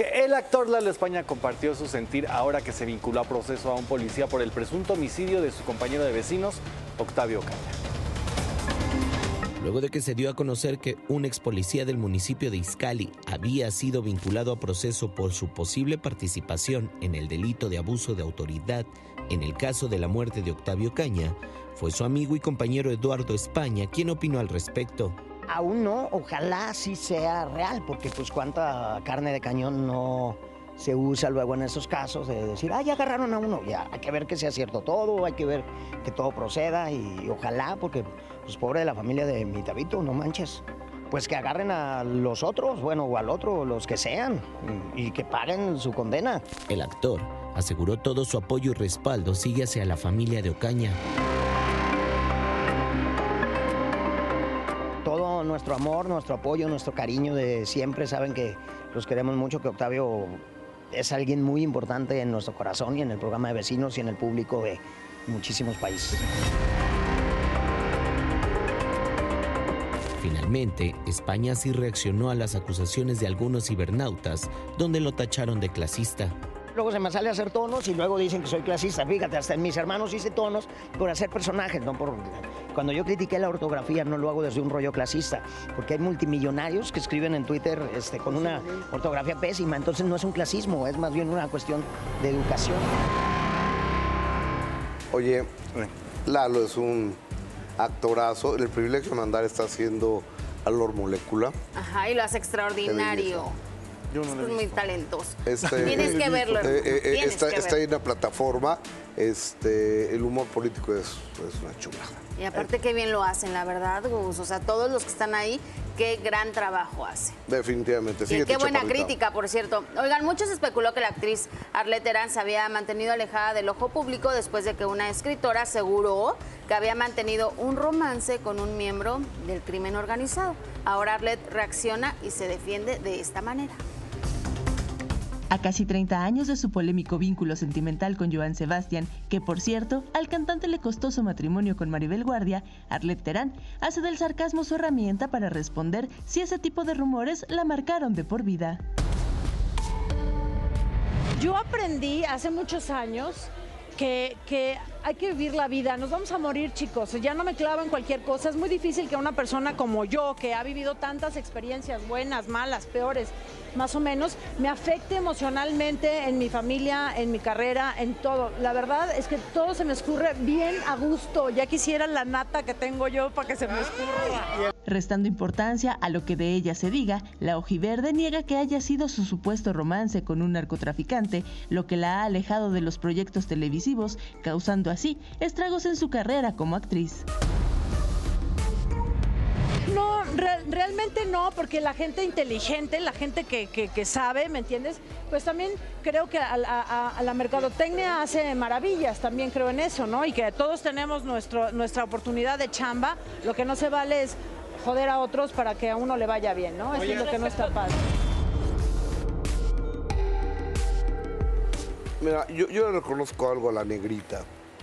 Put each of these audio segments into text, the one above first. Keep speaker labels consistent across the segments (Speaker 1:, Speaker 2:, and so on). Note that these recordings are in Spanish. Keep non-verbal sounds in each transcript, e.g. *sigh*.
Speaker 1: el actor Lalo España compartió su sentir ahora que se vinculó a proceso a un policía por el presunto homicidio de su compañero de vecinos, Octavio Caña.
Speaker 2: Luego de que se dio a conocer que un ex policía del municipio de Izcali había sido vinculado a proceso por su posible participación en el delito de abuso de autoridad en el caso de la muerte de Octavio Caña, fue su amigo y compañero Eduardo España quien opinó al respecto.
Speaker 3: Aún no, ojalá sí sea real, porque pues cuánta carne de cañón no se usa luego en esos casos de decir, ah, ya agarraron a uno, ya hay que ver que sea cierto todo, hay que ver que todo proceda y ojalá, porque pues pobre de la familia de mi tabito, no manches. Pues que agarren a los otros, bueno, o al otro, los que sean, y que paguen su condena.
Speaker 2: El actor aseguró todo su apoyo y respaldo sigue hacia la familia de Ocaña.
Speaker 3: Nuestro amor, nuestro apoyo, nuestro cariño de siempre, saben que los queremos mucho, que Octavio es alguien muy importante en nuestro corazón y en el programa de vecinos y en el público de muchísimos países.
Speaker 2: Finalmente, España sí reaccionó a las acusaciones de algunos cibernautas, donde lo tacharon de clasista.
Speaker 3: Luego se me sale a hacer tonos y luego dicen que soy clasista. Fíjate, hasta en mis hermanos hice tonos por hacer personajes, no por... Cuando yo critiqué la ortografía no lo hago desde un rollo clasista, porque hay multimillonarios que escriben en Twitter este, con una ortografía pésima, entonces no es un clasismo, es más bien una cuestión de educación.
Speaker 4: Oye, Lalo es un actorazo. El privilegio de mandar está haciendo a Lord Molecula.
Speaker 5: Ajá, y lo hace extraordinario.
Speaker 1: Yo no
Speaker 5: es muy talentoso.
Speaker 4: Este,
Speaker 5: Tienes que *laughs* verlo.
Speaker 4: eh, eh, eh,
Speaker 5: Tienes
Speaker 4: está,
Speaker 5: que
Speaker 4: está
Speaker 5: verlo.
Speaker 4: en la plataforma. Este, el humor político es, es una chulada.
Speaker 5: Y aparte qué bien lo hacen, la verdad, Gus. O sea, todos los que están ahí, qué gran trabajo hacen.
Speaker 4: Definitivamente.
Speaker 5: Y
Speaker 4: Síguete,
Speaker 5: qué buena
Speaker 4: chaparrita.
Speaker 5: crítica, por cierto. Oigan, muchos especuló que la actriz Arlette Terán se había mantenido alejada del ojo público después de que una escritora aseguró que había mantenido un romance con un miembro del crimen organizado. Ahora Arlette reacciona y se defiende de esta manera.
Speaker 6: A casi 30 años de su polémico vínculo sentimental con Joan Sebastián, que por cierto, al cantante le costó su matrimonio con Maribel Guardia, Arlette Terán hace del sarcasmo su herramienta para responder si ese tipo de rumores la marcaron de por vida.
Speaker 7: Yo aprendí hace muchos años que, que hay que vivir la vida, nos vamos a morir chicos, ya no me clavo en cualquier cosa, es muy difícil que una persona como yo, que ha vivido tantas experiencias buenas, malas, peores, más o menos, me afecte emocionalmente en mi familia, en mi carrera, en todo. La verdad es que todo se me escurre bien a gusto, ya quisiera la nata que tengo yo para que se me escurra.
Speaker 6: Restando importancia a lo que de ella se diga, la ojiverde niega que haya sido su supuesto romance con un narcotraficante, lo que la ha alejado de los proyectos televisivos, causando así estragos en su carrera como actriz.
Speaker 7: No, re- realmente no, porque la gente inteligente, la gente que, que- sabe, ¿me entiendes? Pues también creo que a, la- a- a la mercadotecnia hace maravillas, también creo en eso, ¿no? Y que todos tenemos nuestro, nuestra oportunidad de chamba, lo que no se vale es joder a otros para que a uno le vaya bien, ¿no? Eso es lo que no está padre.
Speaker 4: Mira, yo, yo le reconozco algo a la negrita.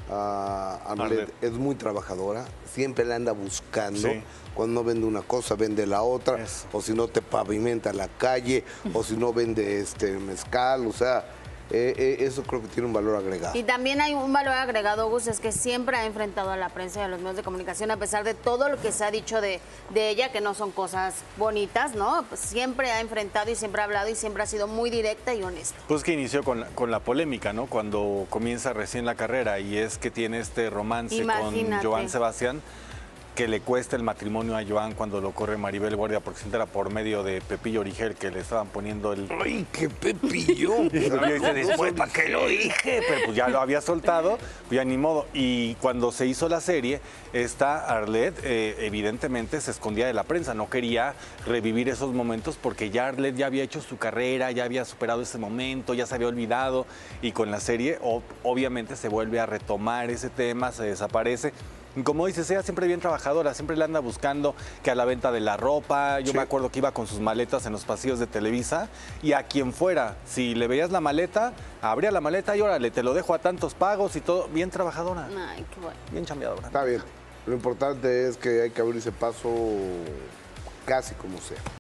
Speaker 4: A. Arlette. es muy trabajadora, siempre la anda buscando.
Speaker 1: Sí.
Speaker 4: Cuando no vende una cosa, vende la otra.
Speaker 1: Eso.
Speaker 4: O si no, te pavimenta la calle. o si no, vende este mezcal. O sea, eh, eh, eso creo que tiene un valor agregado.
Speaker 5: Y también hay un valor agregado, Gus, es que siempre ha enfrentado a la prensa y a los medios de comunicación, a pesar de todo lo que se ha dicho de, de ella, que no son cosas bonitas, ¿no? Pues siempre ha enfrentado y siempre ha hablado y siempre ha sido muy directa y honesta.
Speaker 1: Pues que inició con la, con la polémica, ¿no? Cuando comienza recién la carrera y es que tiene este romance
Speaker 5: Imagínate.
Speaker 1: con Joan Sebastián que le cuesta el matrimonio a Joan cuando lo corre Maribel Guardia porque se entera por medio de Pepillo Origel que le estaban poniendo el...
Speaker 4: ¡Ay, qué pepillo! *laughs*
Speaker 1: Dice, después, ¿para qué lo dije? Pero pues ya lo había soltado, pues ya ni modo. Y cuando se hizo la serie, esta Arlette eh, evidentemente se escondía de la prensa, no quería revivir esos momentos porque ya Arlette ya había hecho su carrera, ya había superado ese momento, ya se había olvidado y con la serie obviamente se vuelve a retomar ese tema, se desaparece. Como dices, ella siempre bien trabajadora, siempre le anda buscando que a la venta de la ropa, yo
Speaker 4: Sí.
Speaker 1: me acuerdo que iba con sus maletas en los pasillos de Televisa y a quien fuera, si le veías la maleta, abría la maleta y órale, te lo dejo a tantos pagos y todo, bien trabajadora,
Speaker 5: Ay, qué bueno.
Speaker 1: bien chambeadora.
Speaker 4: Está bien. Lo importante es que hay que abrirse paso casi como sea.